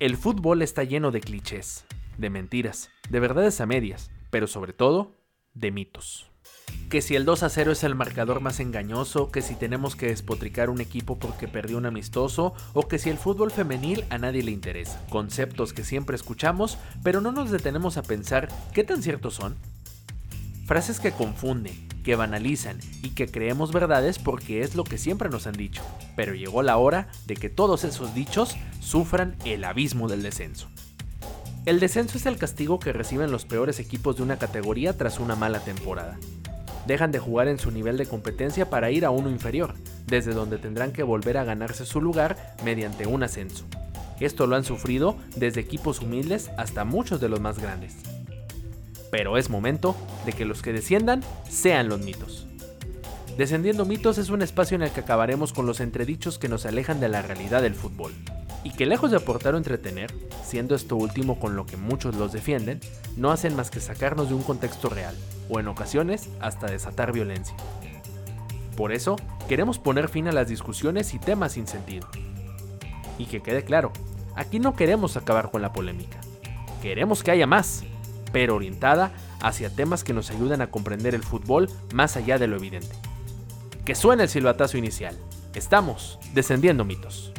El fútbol está lleno de clichés, de mentiras, de verdades a medias, pero sobre todo, de mitos. Que si el 2 a 0 es el marcador más engañoso, que si tenemos que despotricar un equipo porque perdió un amistoso, o que si el fútbol femenil a nadie le interesa. Conceptos que siempre escuchamos, pero no nos detenemos a pensar qué tan ciertos son. Frases que confunden, que banalizan y que creemos verdades porque es lo que siempre nos han dicho, pero llegó la hora de que todos esos dichos sufran el abismo del descenso. El descenso es el castigo que reciben los peores equipos de una categoría tras una mala temporada. Dejan de jugar en su nivel de competencia para ir a uno inferior, desde donde tendrán que volver a ganarse su lugar mediante un ascenso. Esto lo han sufrido desde equipos humildes hasta muchos de los más grandes. Pero es momento de que los que desciendan sean los mitos. Descendiendo mitos es un espacio en el que acabaremos con los entredichos que nos alejan de la realidad del fútbol. Y que lejos de aportar o entretener, siendo esto último con lo que muchos los defienden, no hacen más que sacarnos de un contexto real, o en ocasiones hasta desatar violencia. Por eso, queremos poner fin a las discusiones y temas sin sentido. Y que quede claro, aquí no queremos acabar con la polémica. Queremos que haya más, pero orientada hacia temas que nos ayuden a comprender el fútbol más allá de lo evidente. Que suene el silbatazo inicial. Estamos descendiendo mitos.